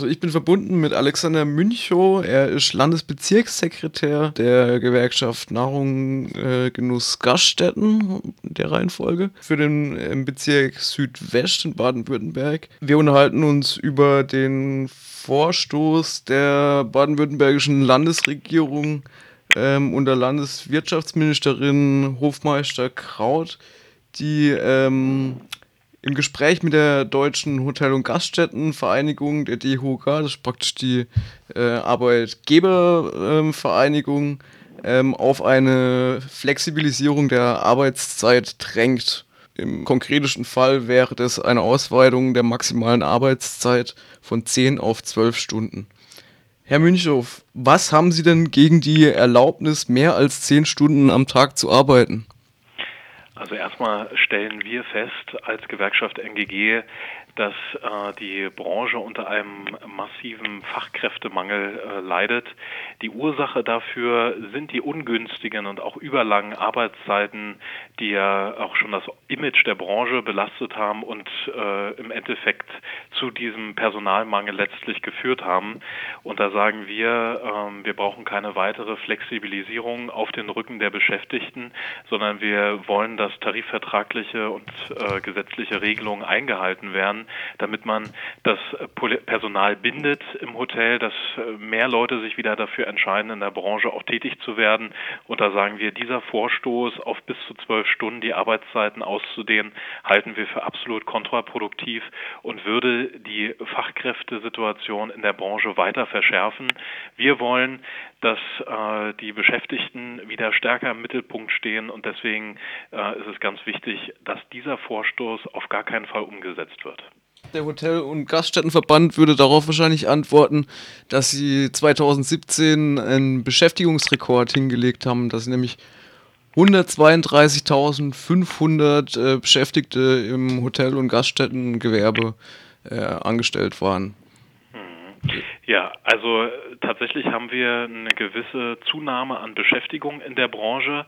Also ich bin verbunden mit Alexander Münchow. Er ist Landesbezirkssekretär der Gewerkschaft Nahrung, äh, Genuss, Gaststätten der Reihenfolge für den äh, Bezirk Südwest in Baden-Württemberg. Wir unterhalten uns über den Vorstoß der baden-württembergischen Landesregierung ähm, unter Landeswirtschaftsministerin Hofmeister Kraut, die ähm, im Gespräch mit der Deutschen Hotel- und Gaststättenvereinigung, der DHOG, das ist praktisch die äh, Arbeitgebervereinigung, ähm, auf eine Flexibilisierung der Arbeitszeit drängt. Im konkretischen Fall wäre das eine Ausweitung der maximalen Arbeitszeit von 10 auf 12 Stunden. Herr Münchow, was haben Sie denn gegen die Erlaubnis, mehr als 10 Stunden am Tag zu arbeiten? Also erstmal stellen wir fest als Gewerkschaft NGG, dass äh, die Branche unter einem massiven Fachkräftemangel äh, leidet. Die Ursache dafür sind die ungünstigen und auch überlangen Arbeitszeiten, die ja auch schon das Image der Branche belastet haben und äh, im Endeffekt zu diesem Personalmangel letztlich geführt haben. Und da sagen wir, ähm, wir brauchen keine weitere Flexibilisierung auf den Rücken der Beschäftigten, sondern wir wollen, dass tarifvertragliche und äh, gesetzliche Regelungen eingehalten werden damit man das Personal bindet im Hotel, dass äh, mehr Leute sich wieder dafür entscheiden, in der Branche auch tätig zu werden. Und da sagen wir, dieser Vorstoß auf bis zu zwölf Stunden die Arbeitszeiten auszudehnen, halten wir für absolut kontraproduktiv und würde die Fachkräftesituation in der Branche weiter verschärfen. Wir wollen, dass äh, die Beschäftigten wieder stärker im Mittelpunkt stehen und deswegen äh, ist es ganz wichtig, dass dieser Vorstoß auf gar keinen Fall umgesetzt wird. Der Hotel- und Gaststättenverband würde darauf wahrscheinlich antworten, dass sie 2017 einen Beschäftigungsrekord hingelegt haben, dass nämlich 132.500 äh, Beschäftigte im Hotel- und Gaststättengewerbe äh, angestellt waren. Ja, also tatsächlich haben wir eine gewisse Zunahme an Beschäftigung in der Branche,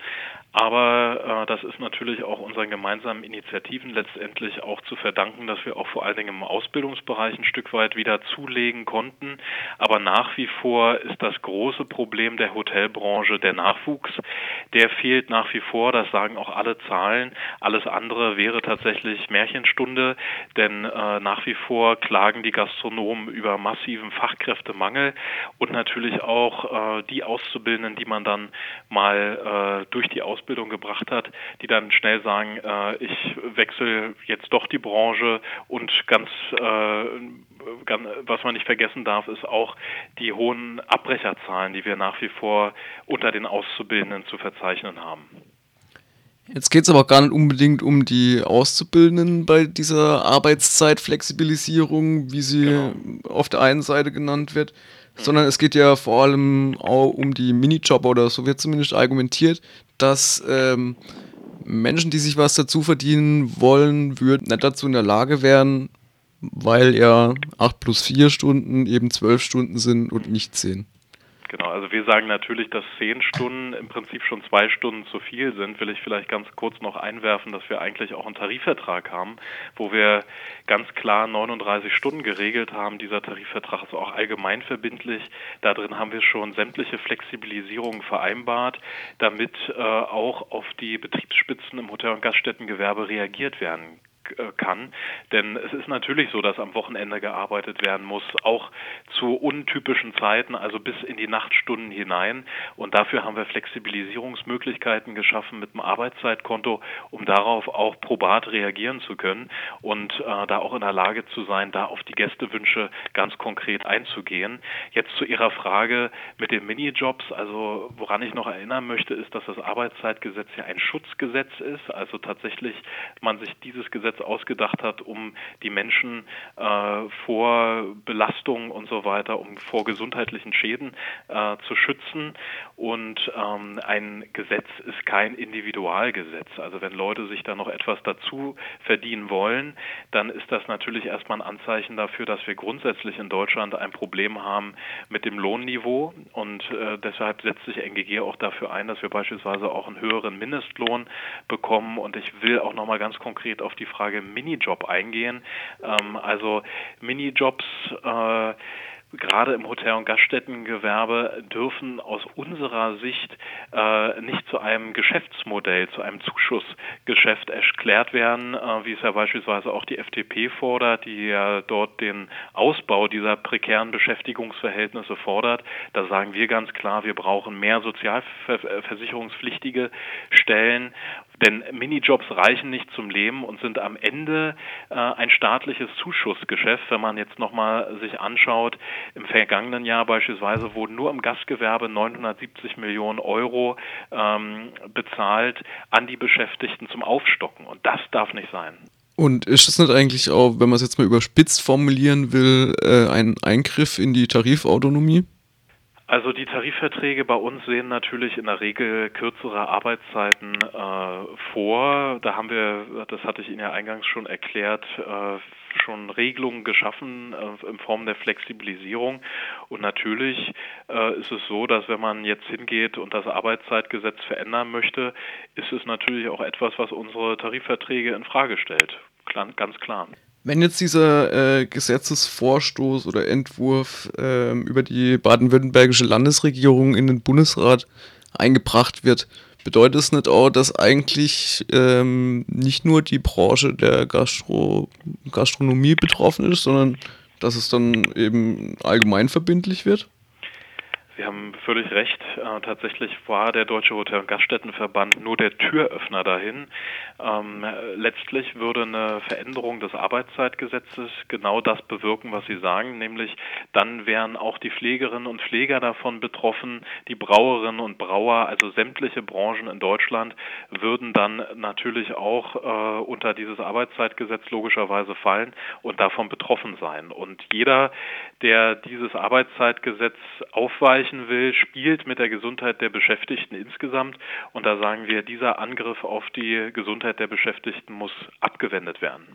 aber äh, das ist natürlich auch unseren gemeinsamen Initiativen letztendlich auch zu verdanken, dass wir auch vor allen Dingen im Ausbildungsbereich ein Stück weit wieder zulegen konnten. Aber nach wie vor ist das große Problem der Hotelbranche der Nachwuchs. Der fehlt nach wie vor, das sagen auch alle Zahlen. Alles andere wäre tatsächlich Märchenstunde, denn äh, nach wie vor klagen die Gastronomen über massiven Fachkräftemangel und natürlich auch äh, die Auszubildenden, die man dann mal äh, durch die Ausbildung Ausbildung gebracht hat, die dann schnell sagen, äh, ich wechsle jetzt doch die Branche und ganz, äh, ganz, was man nicht vergessen darf, ist auch die hohen Abbrecherzahlen, die wir nach wie vor unter den Auszubildenden zu verzeichnen haben. Jetzt geht es aber gar nicht unbedingt um die Auszubildenden bei dieser Arbeitszeitflexibilisierung, wie sie genau. auf der einen Seite genannt wird, sondern es geht ja vor allem auch um die Minijobber oder so wird zumindest argumentiert, dass ähm, Menschen, die sich was dazu verdienen wollen, würden nicht dazu in der Lage wären, weil ja 8 plus 4 Stunden eben 12 Stunden sind und nicht 10. Genau, also wir sagen natürlich, dass zehn Stunden im Prinzip schon zwei Stunden zu viel sind. Will ich vielleicht ganz kurz noch einwerfen, dass wir eigentlich auch einen Tarifvertrag haben, wo wir ganz klar 39 Stunden geregelt haben. Dieser Tarifvertrag ist auch allgemein verbindlich. Da drin haben wir schon sämtliche Flexibilisierungen vereinbart, damit äh, auch auf die Betriebsspitzen im Hotel- und Gaststättengewerbe reagiert werden kann. Denn es ist natürlich so, dass am Wochenende gearbeitet werden muss, auch zu untypischen Zeiten, also bis in die Nachtstunden hinein. Und dafür haben wir Flexibilisierungsmöglichkeiten geschaffen mit dem Arbeitszeitkonto, um darauf auch probat reagieren zu können und äh, da auch in der Lage zu sein, da auf die Gästewünsche ganz konkret einzugehen. Jetzt zu Ihrer Frage mit den Minijobs. Also woran ich noch erinnern möchte, ist, dass das Arbeitszeitgesetz ja ein Schutzgesetz ist. Also tatsächlich man sich dieses Gesetz ausgedacht hat, um die Menschen äh, vor Belastungen und so weiter, um vor gesundheitlichen Schäden äh, zu schützen. Und ähm, ein Gesetz ist kein Individualgesetz. Also wenn Leute sich da noch etwas dazu verdienen wollen, dann ist das natürlich erstmal ein Anzeichen dafür, dass wir grundsätzlich in Deutschland ein Problem haben mit dem Lohnniveau. Und äh, deshalb setzt sich NGG auch dafür ein, dass wir beispielsweise auch einen höheren Mindestlohn bekommen. Und ich will auch nochmal ganz konkret auf die Frage Frage Minijob eingehen. Ähm, also Minijobs äh, gerade im Hotel- und Gaststättengewerbe dürfen aus unserer Sicht äh, nicht zu einem Geschäftsmodell, zu einem Zuschussgeschäft erklärt werden, äh, wie es ja beispielsweise auch die FDP fordert, die ja dort den Ausbau dieser prekären Beschäftigungsverhältnisse fordert. Da sagen wir ganz klar, wir brauchen mehr sozialversicherungspflichtige Stellen denn Minijobs reichen nicht zum Leben und sind am Ende äh, ein staatliches Zuschussgeschäft. Wenn man jetzt nochmal sich anschaut, im vergangenen Jahr beispielsweise wurden nur im Gastgewerbe 970 Millionen Euro ähm, bezahlt an die Beschäftigten zum Aufstocken. Und das darf nicht sein. Und ist das nicht eigentlich auch, wenn man es jetzt mal überspitzt formulieren will, äh, ein Eingriff in die Tarifautonomie? Also die Tarifverträge bei uns sehen natürlich in der Regel kürzere Arbeitszeiten äh, vor. Da haben wir, das hatte ich Ihnen ja eingangs schon erklärt, äh, schon Regelungen geschaffen äh, in Form der Flexibilisierung. Und natürlich äh, ist es so, dass wenn man jetzt hingeht und das Arbeitszeitgesetz verändern möchte, ist es natürlich auch etwas, was unsere Tarifverträge in Frage stellt. Ganz klar. Wenn jetzt dieser äh, Gesetzesvorstoß oder Entwurf äh, über die baden-württembergische Landesregierung in den Bundesrat eingebracht wird, bedeutet es nicht auch, dass eigentlich ähm, nicht nur die Branche der Gastro Gastronomie betroffen ist, sondern dass es dann eben allgemein verbindlich wird? Sie haben völlig recht. Äh, tatsächlich war der Deutsche Hotel- und Gaststättenverband nur der Türöffner dahin. Ähm, letztlich würde eine Veränderung des Arbeitszeitgesetzes genau das bewirken, was Sie sagen, nämlich dann wären auch die Pflegerinnen und Pfleger davon betroffen, die Brauerinnen und Brauer, also sämtliche Branchen in Deutschland würden dann natürlich auch äh, unter dieses Arbeitszeitgesetz logischerweise fallen und davon betroffen sein. Und jeder, der dieses Arbeitszeitgesetz aufweichen will, spielt mit der Gesundheit der Beschäftigten insgesamt. Und da sagen wir, dieser Angriff auf die Gesundheit der Beschäftigten muss abgewendet werden.